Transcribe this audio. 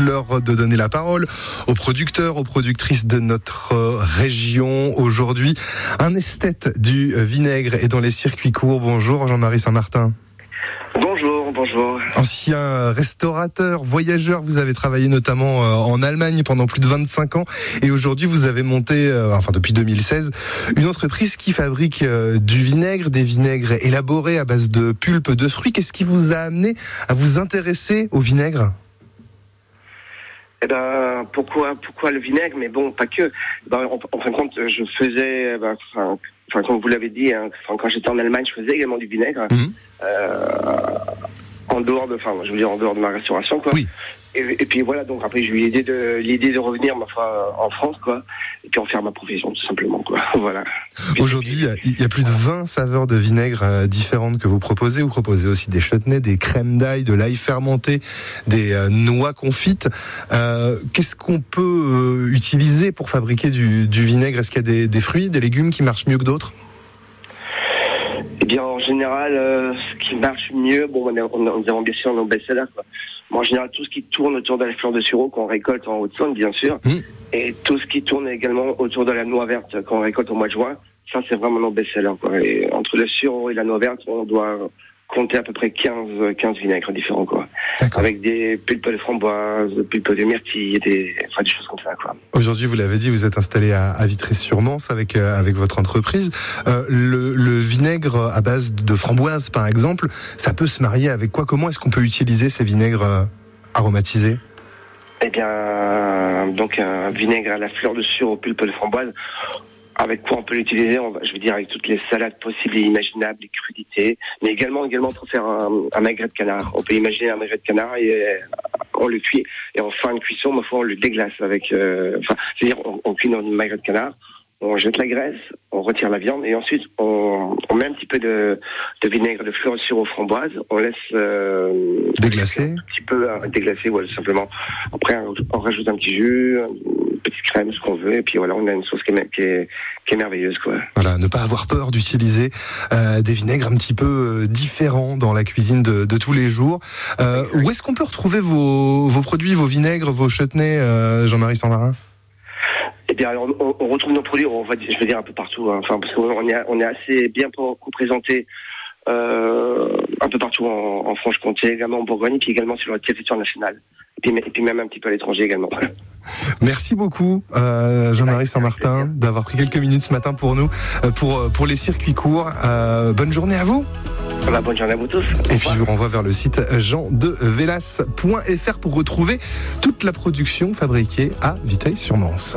l'heure de donner la parole aux producteurs, aux productrices de notre région. Aujourd'hui, un esthète du vinaigre est dans les circuits courts. Bonjour Jean-Marie Saint-Martin. Bonjour, bonjour. Ancien restaurateur, voyageur, vous avez travaillé notamment euh, en Allemagne pendant plus de 25 ans et aujourd'hui vous avez monté, euh, enfin depuis 2016, une entreprise qui fabrique euh, du vinaigre, des vinaigres élaborés à base de pulpe de fruits. Qu'est-ce qui vous a amené à vous intéresser au vinaigre? Eh ben, pourquoi, pourquoi le vinaigre? Mais bon, pas que. Ben, en, en, fin de compte, je faisais, ben, enfin, enfin, comme vous l'avez dit, hein, quand j'étais en Allemagne, je faisais également du vinaigre. Mhm. Euh, en dehors de, enfin, je veux dire, en dehors de ma restauration, quoi. Oui. Et, et puis voilà, donc après, j'ai eu l'idée de, l'idée de revenir, ma foi, en France, quoi. Et puis en faire ma profession, tout simplement, quoi. voilà. Aujourd'hui, il y a plus de 20 saveurs de vinaigre euh, différentes que vous proposez. Vous proposez aussi des chutneys, des crèmes d'ail, de l'ail fermenté, des euh, noix confites. Euh, Qu'est-ce qu'on peut euh, utiliser pour fabriquer du, du vinaigre? Est-ce qu'il y a des, des fruits, des légumes qui marchent mieux que d'autres? Bien, en général, euh, ce qui marche mieux, bon, on est, on est, on est bien sûr nos best-sellers, en général, tout ce qui tourne autour de la fleur de sureau qu'on récolte en Haute-Saône, bien sûr, Mmh. et tout ce qui tourne également autour de la noix verte qu'on récolte au mois de juin, ça, c'est vraiment nos best-sellers, quoi. Et entre le sureau et la noix verte, on doit compter à peu près 15, 15 vinaigres différents, quoi. Avec des pulpes de framboise, des pulpes de myrtille, des, enfin, des choses comme ça, quoi. Aujourd'hui, vous l'avez dit, vous êtes installé à, à Vitré-sur-Mance avec euh, avec votre entreprise. Euh, le, le vinaigre à base de framboise, par exemple, ça peut se marier avec quoi? Comment est-ce qu'on peut utiliser ces vinaigres euh, aromatisés? Eh bien, donc un vinaigre à la fleur de sureau, pulpe de framboise. Avec quoi on peut l'utiliser Je veux dire avec toutes les salades possibles et imaginables, les crudités, mais également également pour faire un, un magret de canard. On peut imaginer un magret de canard et euh, on le cuit et en fin de cuisson, ma foi, on le déglace avec. euh, Enfin, c'est-à-dire on, on cuit notre magret de canard, on jette la graisse, on retire la viande et ensuite on, on met un petit peu de, de vinaigre de fleur de sureau framboise. On laisse euh, Déglacer un petit peu euh, déglacé, voilà, simplement. Après, on rajoute un petit jus, une petite crème, ce qu'on veut, et puis voilà, on a une sauce qui est, qui est, qui est merveilleuse, quoi. Voilà, ne pas avoir peur d'utiliser euh, des vinaigres un petit peu euh, différents dans la cuisine de, de tous les jours. Euh, où est-ce qu'on peut retrouver vos, vos produits, vos vinaigres, vos chutneys, euh, Jean-Marie Sanvarin? Eh bien, alors, on, on retrouve nos produits, on va, je veux dire un peu partout, hein, enfin, parce qu'on est, on est assez bien représentés euh, un peu partout en, en Franche-Comté, également en Bourgogne, puis également sur le territoire national, puis, et puis même un petit peu à l'étranger également. Merci beaucoup, euh, Jean-Marie Saint-Martin, d'avoir pris quelques minutes ce matin pour nous, euh, pour, euh, pour les circuits courts. Euh, bonne journée à vous. Voilà, bonne journée à vous tous. Et puis je vous renvoie vers le site jeandevelas.fr pour retrouver toute la production fabriquée à Viteil-sur-Mance.